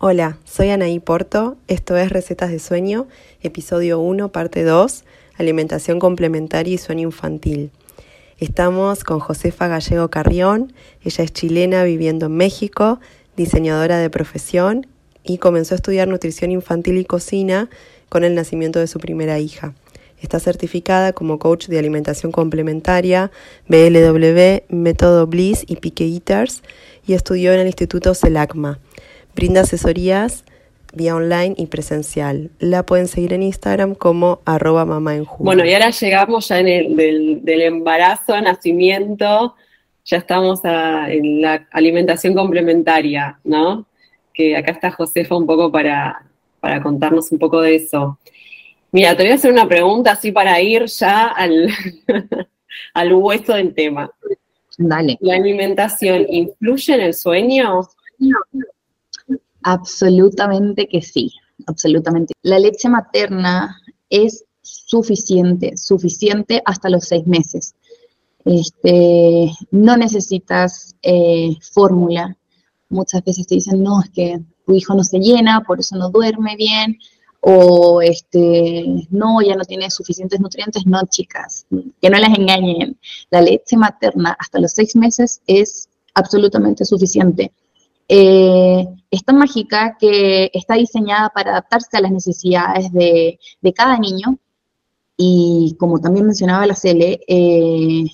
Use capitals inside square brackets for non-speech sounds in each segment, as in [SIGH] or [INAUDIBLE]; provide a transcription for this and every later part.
Hola, soy Anaí Porto, esto es Recetas de Sueño, episodio 1, parte 2, Alimentación complementaria y sueño infantil. Estamos con Josefa Gallego Carrión, ella es chilena viviendo en México, diseñadora de profesión y comenzó a estudiar nutrición infantil y cocina con el nacimiento de su primera hija. Está certificada como coach de alimentación complementaria, BLW, Método Bliss y Pique Eaters y estudió en el Instituto CELACMA. Brinda asesorías vía online y presencial. La pueden seguir en Instagram como arroba mamá en Bueno, y ahora llegamos ya en el del, embarazo, nacimiento, ya estamos en la alimentación complementaria, ¿no? Que acá está Josefa un poco para, para contarnos un poco de eso. Mira, te voy a hacer una pregunta así para ir ya al, [LAUGHS] al hueso del tema. Dale. ¿La alimentación influye en el sueño? Absolutamente que sí, absolutamente. La leche materna es suficiente, suficiente hasta los seis meses. Este, no necesitas eh, fórmula. Muchas veces te dicen, no, es que tu hijo no se llena, por eso no duerme bien, o este, no, ya no tiene suficientes nutrientes. No, chicas, que no las engañen. La leche materna hasta los seis meses es absolutamente suficiente. Eh, es tan mágica que está diseñada para adaptarse a las necesidades de, cada niño y como también mencionaba la Cele, eh,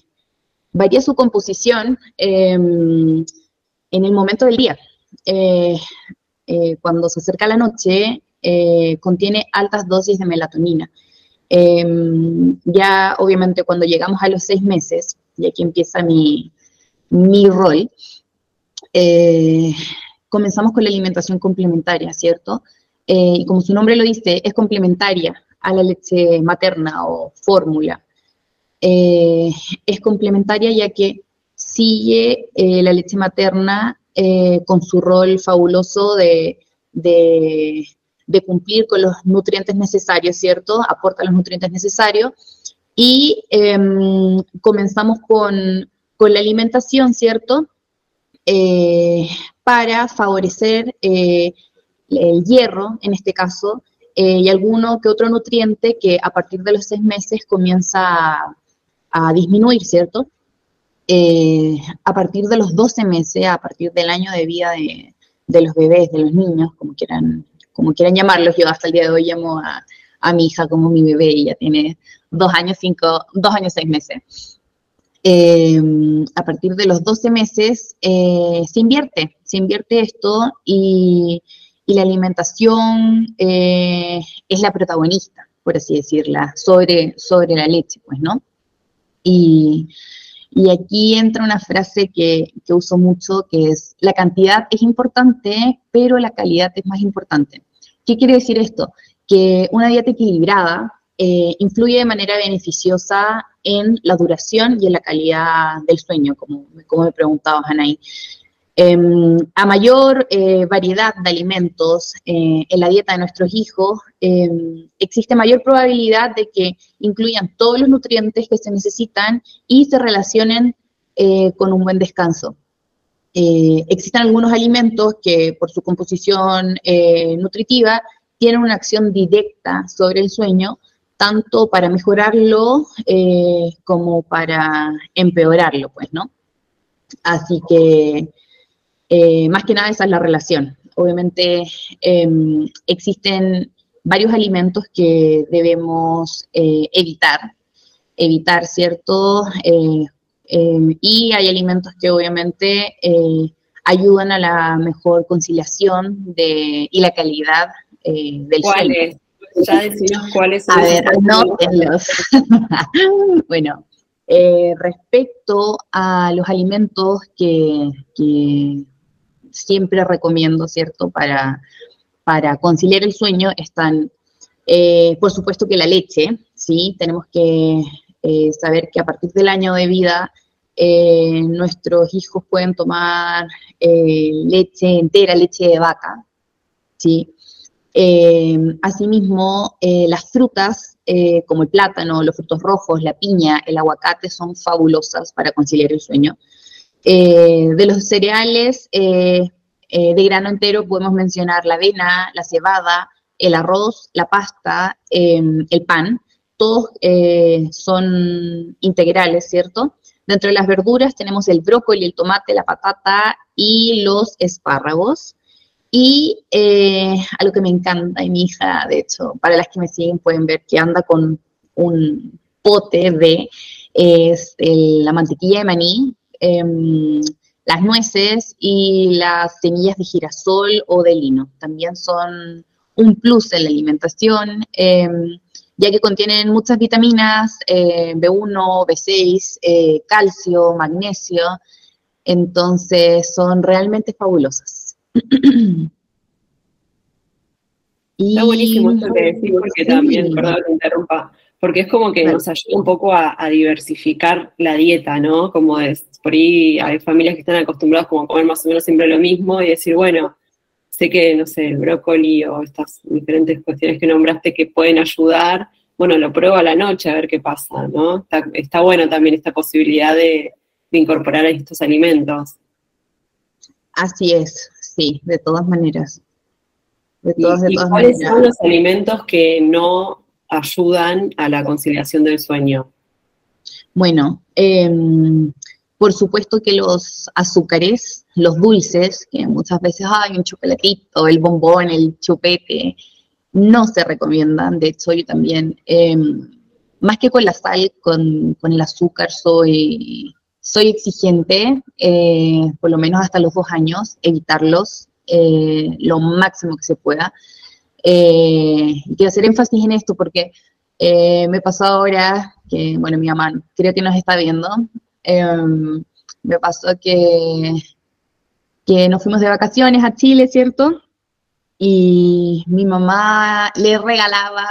varía su composición em, en el momento del día. Eh, cuando se acerca la noche, contiene altas dosis de melatonina. Em, ya obviamente cuando llegamos a los seis meses, y aquí empieza mi, mi rol, eh, comenzamos con la alimentación complementaria, ¿cierto? Eh, y como su nombre lo dice, es complementaria a la leche materna o fórmula. Eh, es complementaria ya que sigue la leche materna con su rol fabuloso de, cumplir con los nutrientes necesarios, ¿cierto? Aporta los nutrientes necesarios. Y em, comenzamos con, con la alimentación, ¿cierto? Eh, para favorecer eh, el hierro, en este caso, eh, y alguno que otro nutriente que a partir de los seis meses comienza a, disminuir, ¿cierto? a partir de los 12 meses, a partir del año de vida de, los bebés, de los niños, como quieran, como quieran llamarlos, yo hasta el día de hoy llamo a, a mi hija como mi bebé, ella tiene dos años, cinco, dos años, seis meses. Eh, a partir de los 12 meses eh, se invierte, se invierte esto y, la alimentación eh, es la protagonista, por así decirla, sobre, sobre la leche, pues, ¿no? Y, aquí entra una frase que, que uso mucho, que es, la cantidad es importante, pero la calidad es más importante. ¿Qué quiere decir esto? Que una dieta equilibrada eh, influye de manera beneficiosa en la duración y en la calidad del sueño, como, me preguntaba Anaí. Em, a mayor eh, variedad de alimentos eh, en la dieta de nuestros hijos, em, existe mayor probabilidad de que incluyan todos los nutrientes que se necesitan y se relacionen con un buen descanso. existen algunos alimentos que por su composición nutritiva tienen una acción directa sobre el sueño, tanto para mejorarlo eh, como para empeorarlo, pues, ¿no? Así que, eh, más que nada, esa es la relación. Obviamente, em, existen varios alimentos que debemos eh, evitar, evitar, ¿cierto? Em, y hay alimentos que obviamente ayudan a la mejor conciliación de, y la calidad del sueño. Ya decimos cuáles son. A ver, anótenlos. [LAUGHS] bueno, eh, respecto a los alimentos que, siempre recomiendo, ¿cierto? Para, para conciliar el sueño están, eh, por supuesto que la leche, ¿sí? Tenemos que eh, saber que a partir del año de vida nuestros hijos pueden tomar leche entera, leche de vaca, ¿sí? Eh, asimismo, eh, las frutas eh, como el plátano, los frutos rojos, la piña, el aguacate son fabulosas para conciliar el sueño. de los cereales, de grano entero podemos mencionar la avena, la cebada, el arroz, la pasta, el pan. Todos son integrales, ¿cierto? Dentro de las verduras tenemos el brócoli, el tomate, la patata y los espárragos. Y eh, algo que me encanta, y mi hija, de hecho, para las que me siguen pueden ver que anda con un pote de es la mantequilla de maní, em, las nueces y las semillas de girasol o de lino. También son un plus en la alimentación, em, ya que contienen muchas vitaminas, B1, eh, B6, eh, calcio, magnesio, entonces son realmente fabulosas. Está buenísimo esto que decís, porque también, perdón que interrumpa, porque es como que nos ayuda un poco a, diversificar la dieta, ¿no? Como es, por ahí hay familias que están acostumbradas como a comer más o menos siempre lo mismo y decir, bueno, sé que, no sé, el brócoli o estas diferentes cuestiones que nombraste que pueden ayudar, bueno, lo pruebo a la noche a ver qué pasa, ¿no? Está, bueno también esta posibilidad de, incorporar estos alimentos. Así es, sí, de todas maneras. De todas, de todas ¿Cuáles son los alimentos que no ayudan a la conciliación del sueño? Bueno, em, por supuesto que los azúcares, los dulces, que muchas veces hay un chocolatito, el bombón, el chupete, no se recomiendan. De hecho, yo también, em, más que con la sal, con, el azúcar, soy, soy exigente, eh, por lo menos hasta los dos años, evitarlos eh, lo máximo que se pueda. Eh, quiero hacer énfasis en esto porque eh, me pasó ahora que, bueno, mi mamá creo que nos está viendo, em, me pasó que, que nos fuimos de vacaciones a Chile, ¿cierto? Y mi mamá le regalaba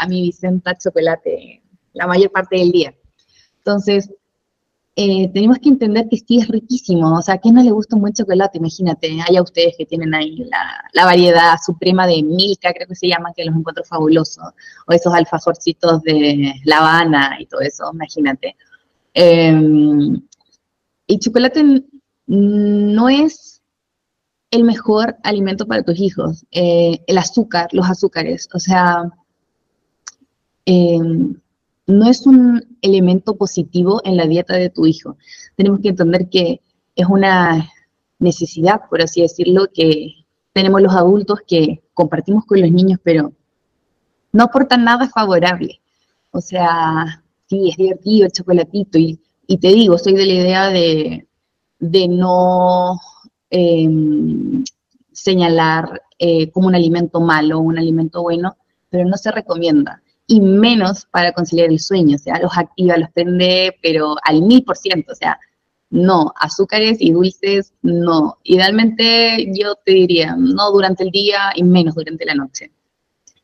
a mi Vicenta chocolate la mayor parte del día. Entonces, eh, tenemos que entender que sí es riquísimo, o sea, ¿a quién no le gusta un buen chocolate? Imagínate, hay ustedes que tienen ahí la, variedad suprema de Milka, creo que se llama, que los encuentro fabulosos, o esos alfajorcitos de La Habana y todo eso, imagínate. Eh, el chocolate no es el mejor alimento para tus hijos, eh, el azúcar, los azúcares, o sea, eh, no es un elemento positivo en la dieta de tu hijo. Tenemos que entender que es una necesidad, por así decirlo, que tenemos los adultos que compartimos con los niños, pero no aportan nada favorable. O sea, sí, es divertido el chocolatito y, te digo, soy de la idea de, no em, señalar eh, como un alimento malo o un alimento bueno, pero no se recomienda y menos para conciliar el sueño, o sea, los activa, los prende, pero al mil por ciento, o sea, no, azúcares y dulces, no. Idealmente yo te diría, no durante el día y menos durante la noche.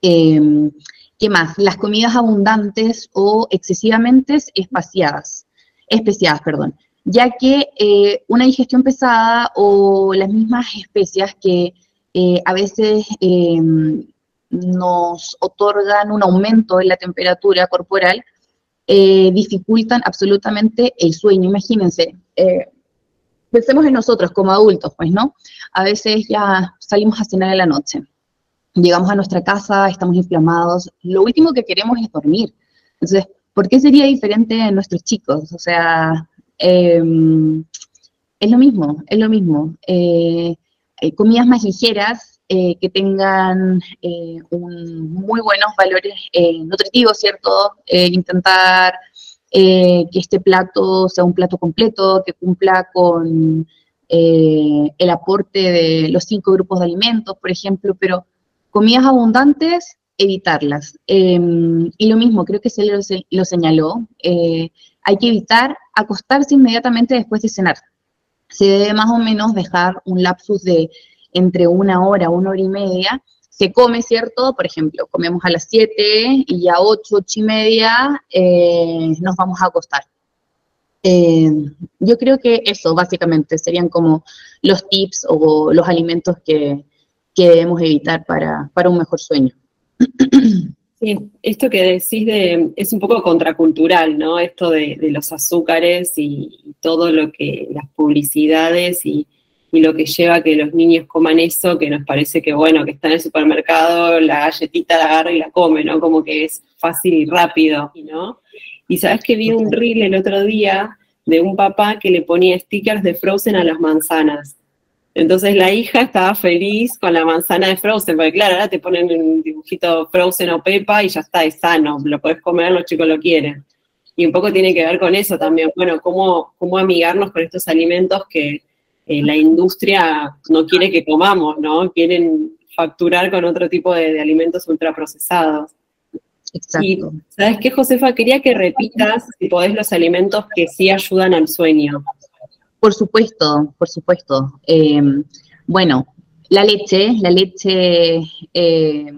Em, ¿Qué más? Las comidas abundantes o excesivamente espaciadas, especiadas, perdón, ya que eh, una digestión pesada o las mismas especias que eh, a veces em, nos otorgan un aumento en la temperatura corporal, eh, dificultan absolutamente el sueño. Imagínense, eh, pensemos en nosotros como adultos, pues, ¿no? A veces ya salimos a cenar en la noche, llegamos a nuestra casa, estamos inflamados, lo último que queremos es dormir. Entonces, ¿por qué sería diferente en nuestros chicos? O sea, em, es lo mismo, es lo mismo. Eh, comidas más ligeras eh, que tengan eh, un, muy buenos valores eh, nutritivos, ¿cierto? intentar que este plato sea un plato completo, que cumpla con el aporte de los cinco grupos de alimentos, por ejemplo, pero comidas abundantes, evitarlas. Em, y lo mismo, creo que se lo, lo señaló, hay que evitar acostarse inmediatamente después de cenar. Se debe más o menos dejar un lapsus de entre una hora, una hora y media, se come, ¿cierto? Por ejemplo, comemos a las 7 y a 8, 8 y media eh, nos vamos a acostar. Eh, yo creo que eso básicamente serían como los tips o los alimentos que, debemos evitar para, un mejor sueño. Sí, esto que decís de, es un poco contracultural, ¿no? Esto de, los azúcares y, todo lo que, las publicidades y, y lo que lleva a que los niños coman eso, que nos parece que, bueno, que está en el supermercado, la galletita la agarra y la come, ¿no? Como que es fácil y rápido, ¿no? Y sabes que vi un reel el otro día de un papá que le ponía stickers de Frozen a las manzanas. Entonces la hija estaba feliz con la manzana de Frozen, porque claro, ahora te ponen un dibujito Frozen o Pepa y ya está, es sano, lo puedes comer, los chicos lo quieren. Y un poco tiene que ver con eso también, bueno, cómo, cómo amigarnos con estos alimentos que eh, la industria no quiere que comamos, ¿no? Quieren facturar con otro tipo de, alimentos ultraprocesados. Exacto. Y, ¿sabes qué, Josefa? Quería que repitas, si podés, los alimentos que sí ayudan al sueño. Por supuesto, por supuesto. Eh, bueno, la leche, la leche eh,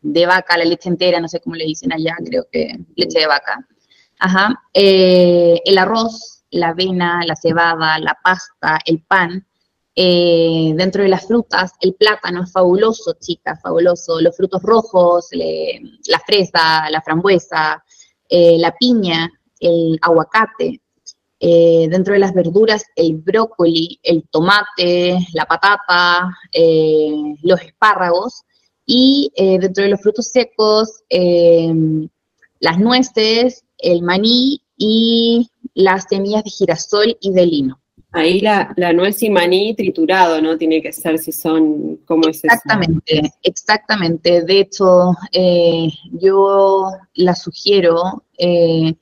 de vaca, la leche entera, no sé cómo le dicen allá, creo que leche de vaca. Ajá. el arroz, la avena, la cebada, la pasta, el pan. Eh, dentro de las frutas, el plátano es fabuloso, chicas, fabuloso. Los frutos rojos, la fresa, la frambuesa, eh, la piña, el aguacate. Eh, dentro de las verduras, el brócoli, el tomate, la patata, los espárragos. Y dentro de los frutos secos, las nueces, el maní y las semillas de girasol y de lino. Ahí la, nuez y maní triturado, ¿no? Tiene que ser si son, ¿cómo es Exactamente, exactamente. De hecho, eh, yo la sugiero eh,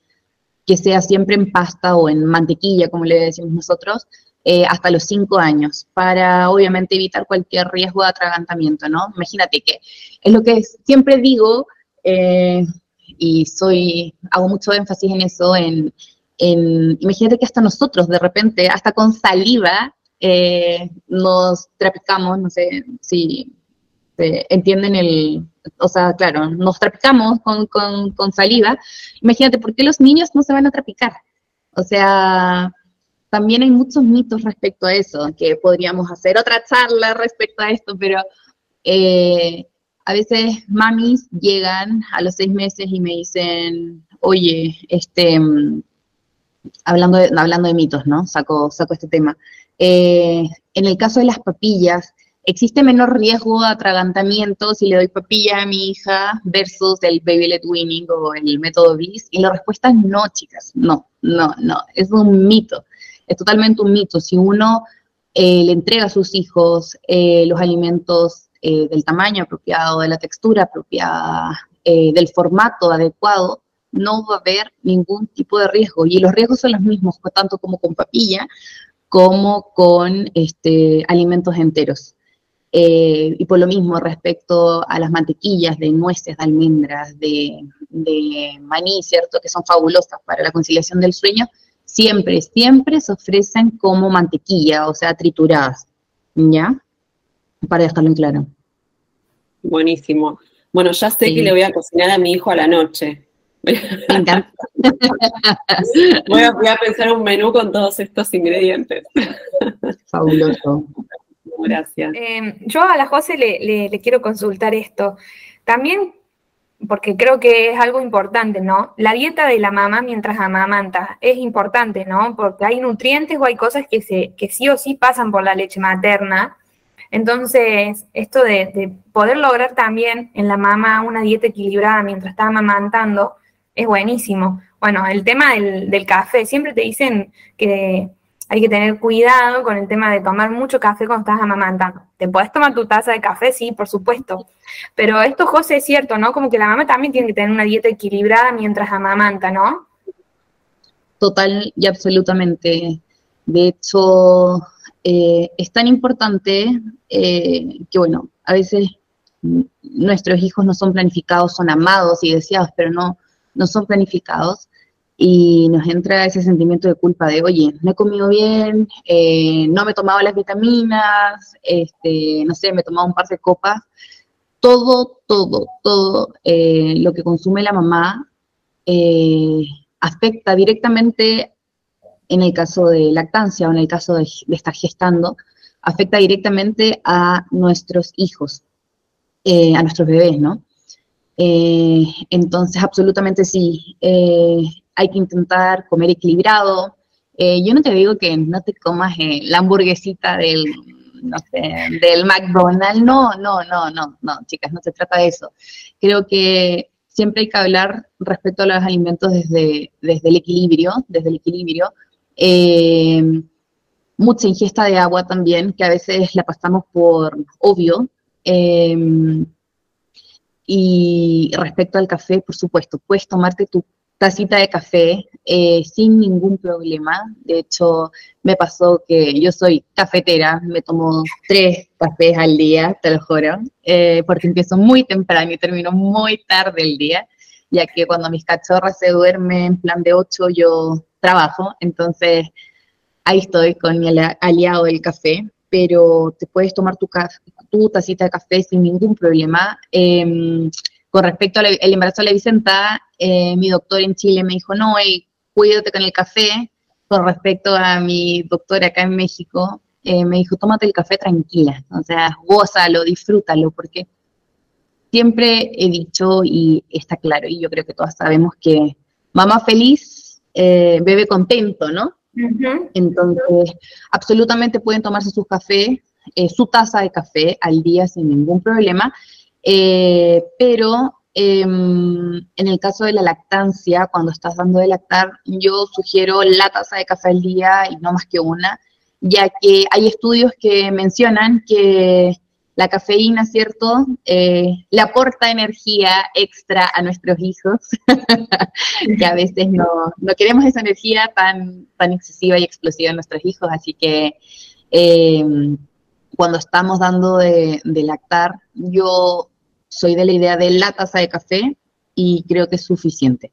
que sea siempre en pasta o en mantequilla, como le decimos nosotros, eh, hasta los cinco años, para obviamente evitar cualquier riesgo de atragantamiento, ¿no? Imagínate que es lo que siempre digo, y soy, hago mucho énfasis en eso, en imagínate que hasta nosotros de repente, hasta con saliva, eh, nos trapicamos, no sé si entienden el, o sea, claro, nos trapicamos con, con, saliva. Imagínate, ¿por qué los niños no se van a trapicar? O sea, también hay muchos mitos respecto a eso, que podríamos hacer otra charla respecto a esto, pero eh, a veces mamis llegan a los seis meses y me dicen, oye, este, hablando de, hablando de mitos, ¿no? Saco, saco este tema. Eh, en el caso de las papillas, ¿existe menor riesgo de atragantamiento si le doy papilla a mi hija versus el baby led winning o el método Bliss? Y la respuesta es no, chicas, no, no, no, es un mito, es totalmente un mito. Si uno eh, le entrega a sus hijos eh, los alimentos del tamaño apropiado, de la textura apropiada, del formato adecuado, no va a haber ningún tipo de riesgo. Y los riesgos son los mismos, tanto como con papilla como con este, alimentos enteros. Eh, y por lo mismo, respecto a las mantequillas de nueces, de almendras, de, maní, ¿cierto? Que son fabulosas para la conciliación del sueño, siempre, siempre se ofrecen como mantequilla, o sea, trituradas. ¿Ya? Para dejarlo en claro. Buenísimo. Bueno, ya sé que le voy a cocinar a mi hijo a la noche. [LAUGHS] voy, a, pensar un menú con todos estos ingredientes. Fabuloso. Gracias. Em, yo a la José le, quiero consultar esto. También, porque creo que es algo importante, ¿no? La dieta de la mamá mientras amamanta es importante, ¿no? Porque hay nutrientes o hay cosas que, se, que sí o sí pasan por la leche materna. Entonces, esto de, de poder lograr también en la mamá una dieta equilibrada mientras está amamantando, es buenísimo. Bueno, el tema del, café, siempre te dicen que hay que tener cuidado con el tema de tomar mucho café cuando estás amamantando. ¿Te puedes tomar tu taza de café? Sí, por supuesto. Pero esto, José, es cierto, ¿no? Como que la mamá también tiene que tener una dieta equilibrada mientras amamanta, ¿no? Total y absolutamente. De hecho, eh, es tan importante eh, que, bueno, a veces nuestros hijos no son planificados, son amados y deseados, pero no, no son planificados y nos entra ese sentimiento de culpa de, oye, no he comido bien, eh, no me he tomado las vitaminas, este, no sé, me he tomado un par de copas. Todo, todo, todo eh, lo que consume la mamá eh, afecta directamente, en el caso de lactancia o en el caso de, de estar gestando, afecta directamente a nuestros hijos, a nuestros bebés, ¿no? Eh, entonces, absolutamente sí, eh, hay que intentar comer equilibrado, Eh, yo no te digo que no te comas eh, la hamburguesita del, no sé, del McDonald's, no, no, no, no, no, chicas, no se trata de eso. Creo que siempre hay que hablar respecto a los alimentos desde, desde el equilibrio, desde el equilibrio. Eh, mucha ingesta de agua también, que a veces la pasamos por obvio. Y respecto al café, por supuesto, puedes tomarte tu tacita de café eh, sin ningún problema. De hecho, me pasó que yo soy cafetera, me tomo tres cafés al día, te lo juro, eh, porque empiezo muy temprano y termino muy tarde el día, ya que cuando mis cachorras se duermen en plan de ocho, yo trabajo, entonces ahí estoy con mi aliado del café, pero te puedes tomar tu, tu tacita de café sin ningún problema. Em, con respecto al embarazo de la Vicenta, eh, mi doctor en Chile me dijo, no, hey, cuídate con el café. Con respecto a mi doctor acá en México, eh, me dijo, tómate el café tranquila, o sea, gózalo, disfrútalo, porque siempre he dicho y está claro, y yo creo que todas sabemos que mamá feliz eh, bebe contento, ¿no? Entonces, absolutamente pueden tomarse su café, su taza de café al día sin ningún problema. Eh, pero em, en el caso de la lactancia, cuando estás dando de lactar, yo sugiero la taza de café al día y no más que una, ya que hay estudios que mencionan que la cafeína, ¿cierto?, eh, le aporta energía extra a nuestros hijos, [LAUGHS] que a veces no, no, queremos esa energía tan, tan excesiva y explosiva a nuestros hijos, así que em, cuando estamos dando de, de lactar, yo soy de la idea de la taza de café y creo que es suficiente.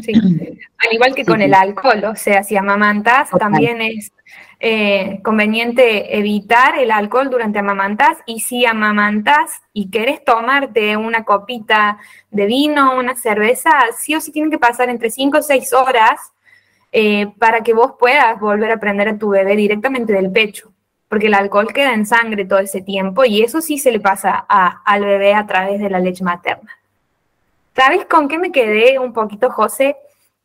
Sí, al igual que con el alcohol, o sea, si amamantas, también es eh, conveniente evitar el alcohol durante amamantas y si amamantas y querés tomarte una copita de vino, una cerveza, sí o sí tienen que pasar entre 5 o 6 horas eh, para que vos puedas volver a prender a tu bebé directamente del pecho porque el alcohol queda en sangre todo ese tiempo y eso sí se le pasa al bebé a través de la leche materna. ¿Sabes con qué me quedé un poquito, José?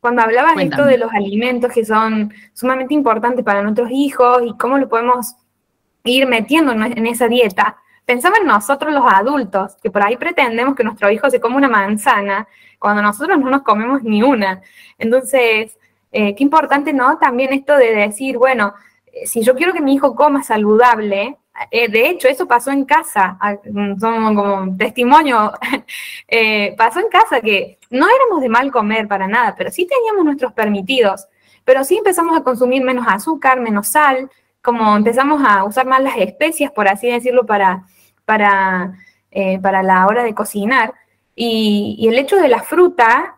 Cuando hablabas esto de los alimentos que son sumamente importantes para nuestros hijos y cómo lo podemos ir metiendo en esa dieta, pensaba en nosotros los adultos, que por ahí pretendemos que nuestro hijo se coma una manzana, cuando nosotros no nos comemos ni una. Entonces, eh, qué importante, ¿no? También esto de decir, bueno, si yo quiero que mi hijo coma saludable, eh, de hecho, eso pasó en casa, ah, mm, son como testimonio, [LAUGHS] eh, pasó en casa que no éramos de mal comer para nada, pero sí teníamos nuestros permitidos, pero sí empezamos a consumir menos azúcar, menos sal, como empezamos a usar más las especias, por así decirlo, para, para, eh, para la hora de cocinar. Y, y, el hecho de la fruta,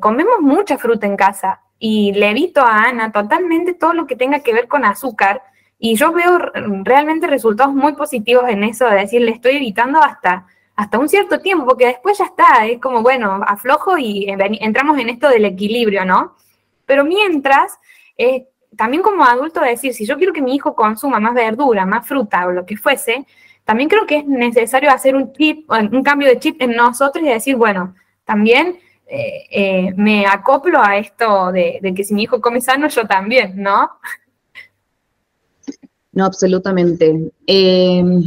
comemos mucha fruta en casa, y le evito a Ana totalmente todo lo que tenga que ver con azúcar y yo veo realmente resultados muy positivos en eso, de decir, le estoy evitando hasta, hasta un cierto tiempo, porque después ya está, es como, bueno, aflojo y entramos en esto del equilibrio, ¿no? Pero mientras, eh, también como adulto decir, si yo quiero que mi hijo consuma más verdura, más fruta o lo que fuese, también creo que es necesario hacer un chip, un cambio de chip en nosotros y decir, bueno, también eh, eh, me acoplo a esto de, que si mi hijo come sano, yo también, ¿no? No, absolutamente. Em,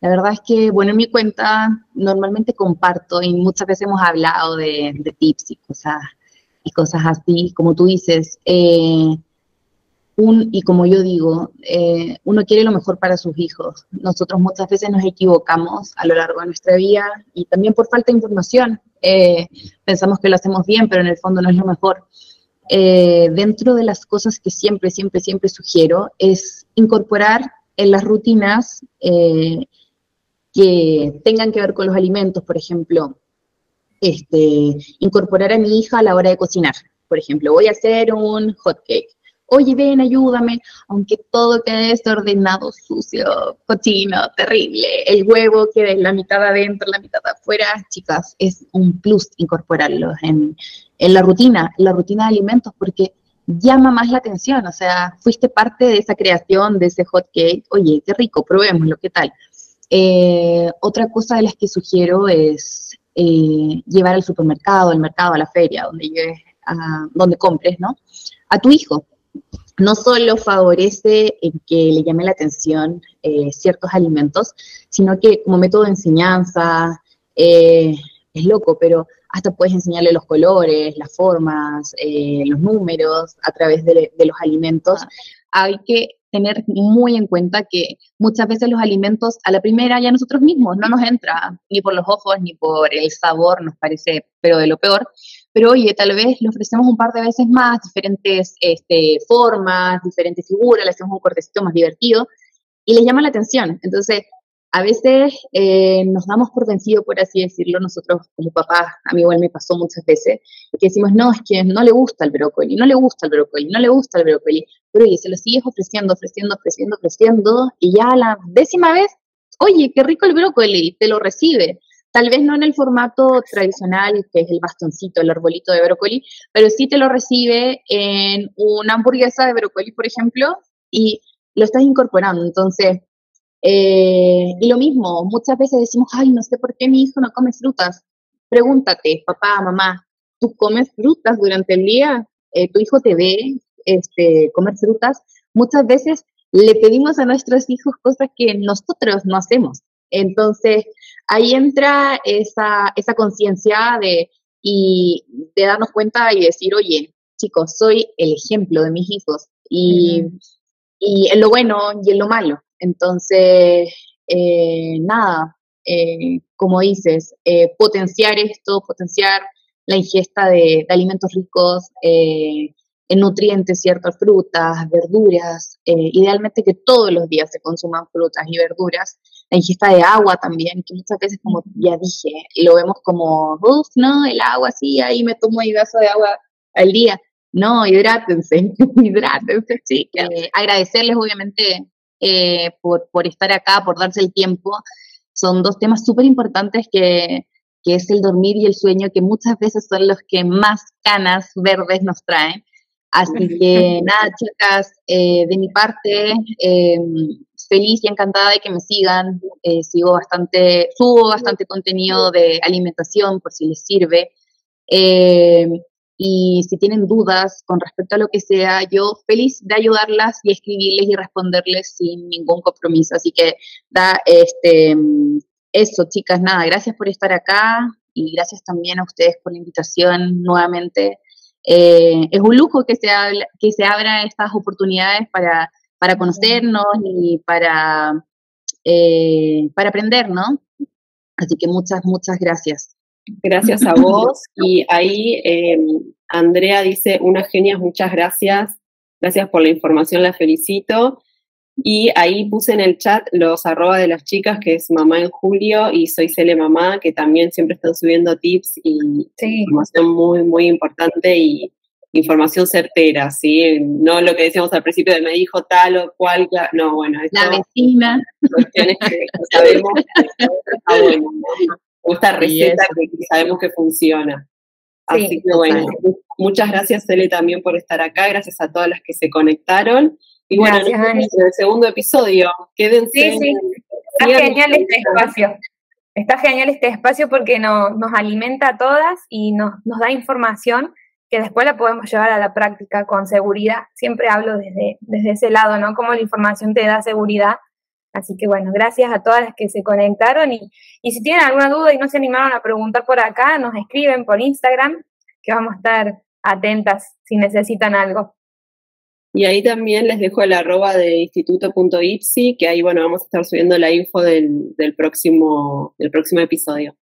la verdad es que, bueno, en mi cuenta normalmente comparto y muchas veces hemos hablado de, tips y cosas, y cosas así, como tú dices. Eh, un, y como yo digo, uno quiere lo mejor para sus hijos. Nosotros muchas veces nos equivocamos a lo largo de nuestra vida y también por falta de información. Eh, pensamos que lo hacemos bien, pero en el fondo no es lo mejor. Eh, dentro de las cosas que siempre, siempre, siempre sugiero es incorporar en las rutinas eh, que tengan que ver con los alimentos, por ejemplo, este, incorporar a mi hija a la hora de cocinar. Por ejemplo, voy a hacer un hot cake oye, ven, ayúdame, aunque todo quede desordenado, sucio, cochino, terrible, el huevo quede la mitad adentro, la mitad afuera, chicas, es un plus incorporarlos en, la rutina, en la rutina de alimentos, porque llama más la atención, o sea, fuiste parte de esa creación, de ese hot cake, oye, qué rico, probémoslo, ¿qué tal? Eh, otra cosa de las que sugiero es eh, llevar al supermercado, al mercado, a la feria, donde lleves, donde compres, ¿no? A tu hijo, no solo favorece en que le llame la atención eh, ciertos alimentos, sino que como método de enseñanza, eh, es loco, pero hasta puedes enseñarle los colores, las formas, eh, los números a través de, los alimentos. Hay que tener muy en cuenta que muchas veces los alimentos a la primera ya nosotros mismos no nos entra ni por los ojos ni por el sabor, nos parece, pero de lo peor. Pero oye, tal vez le ofrecemos un par de veces más, diferentes este, formas, diferentes figuras, le hacemos un cortecito más divertido y les llama la atención. Entonces, a veces eh, nos damos por vencido, por así decirlo, nosotros como papás, a mí igual me pasó muchas veces, que decimos, no, es que no le gusta el brócoli, no le gusta el brócoli, no le gusta el brócoli, pero oye, se lo sigues ofreciendo, ofreciendo, ofreciendo, ofreciendo, y ya a la décima vez, oye, qué rico el brócoli, te lo recibe. Tal vez no en el formato tradicional, que es el bastoncito, el arbolito de brócoli, pero sí te lo recibe en una hamburguesa de brócoli, por ejemplo, y lo estás incorporando. Entonces, eh, y lo mismo, muchas veces decimos, ay, no sé por qué mi hijo no come frutas. Pregúntate, papá, mamá, ¿tú comes frutas durante el día? Eh, ¿Tu hijo te ve este, comer frutas? Muchas veces le pedimos a nuestros hijos cosas que nosotros no hacemos. Entonces, ahí entra esa, esa conciencia de, y de darnos cuenta y decir, oye, chicos, soy el ejemplo de mis hijos. Y, y en lo bueno y en lo malo. Entonces, eh, nada, eh, como dices, eh, potenciar esto, potenciar la ingesta de, alimentos ricos en nutrientes, ciertas frutas, verduras, idealmente que todos los días se consuman frutas y verduras, la ingesta de agua también, que muchas veces, como ya dije, lo vemos como, uff, no, el agua, sí, ahí me tomo un vaso de agua al día. No, hidrátense, [LAUGHS] hidrátense, sí. agradecerles, obviamente, eh, por, por, estar acá, por darse el tiempo. Son dos temas súper importantes que, que es el dormir y el sueño, que muchas veces son los que más canas verdes nos traen. Así [LAUGHS] que nada, chicas, eh, de mi parte, eh, feliz y encantada de que me sigan. sigo bastante, subo bastante contenido de alimentación por si les sirve. Y si tienen dudas con respecto a lo que sea, yo feliz de ayudarlas y escribirles y responderles sin ningún compromiso. Así que da este eso, chicas, nada, gracias por estar acá y gracias también a ustedes por la invitación nuevamente. Eh, es un lujo que se, que se abran estas oportunidades para, para conocernos y para, eh, para aprender, ¿no? Así que muchas, muchas gracias. Gracias a [LAUGHS] vos. Y ahí eh, Andrea dice, una genia, muchas gracias. Gracias por la información, la felicito. Y ahí puse en el chat los arroba de las chicas, que es Mamá en Julio y Soy Cele Mamá, que también siempre están subiendo tips y información muy, muy importante y información certera, ¿sí? No lo que decíamos al principio de me dijo tal o cual, no, bueno. la vecina. Cuestiones que sabemos que está bueno, o [LAUGHS] esta receta que sabemos que funciona. Así que bueno, muchas gracias Cele también por estar acá, gracias a todas las que se conectaron. Y bueno, en el segundo episodio, quédense. Sí, sí, está genial este espacio. Está genial este espacio porque nos alimenta a todas y nos, nos da información que después la podemos llevar a la práctica con seguridad. Siempre hablo desde, desde ese lado, ¿no? Cómo la información te da seguridad Así que bueno, gracias a todas las que se conectaron y, y si tienen alguna duda y no se animaron a preguntar por acá, nos escriben por Instagram, que vamos a estar atentas si necesitan algo. Y ahí también les dejo el arroba de instituto.ipsi, que ahí bueno, vamos a estar subiendo la info del, del, próximo, del próximo episodio.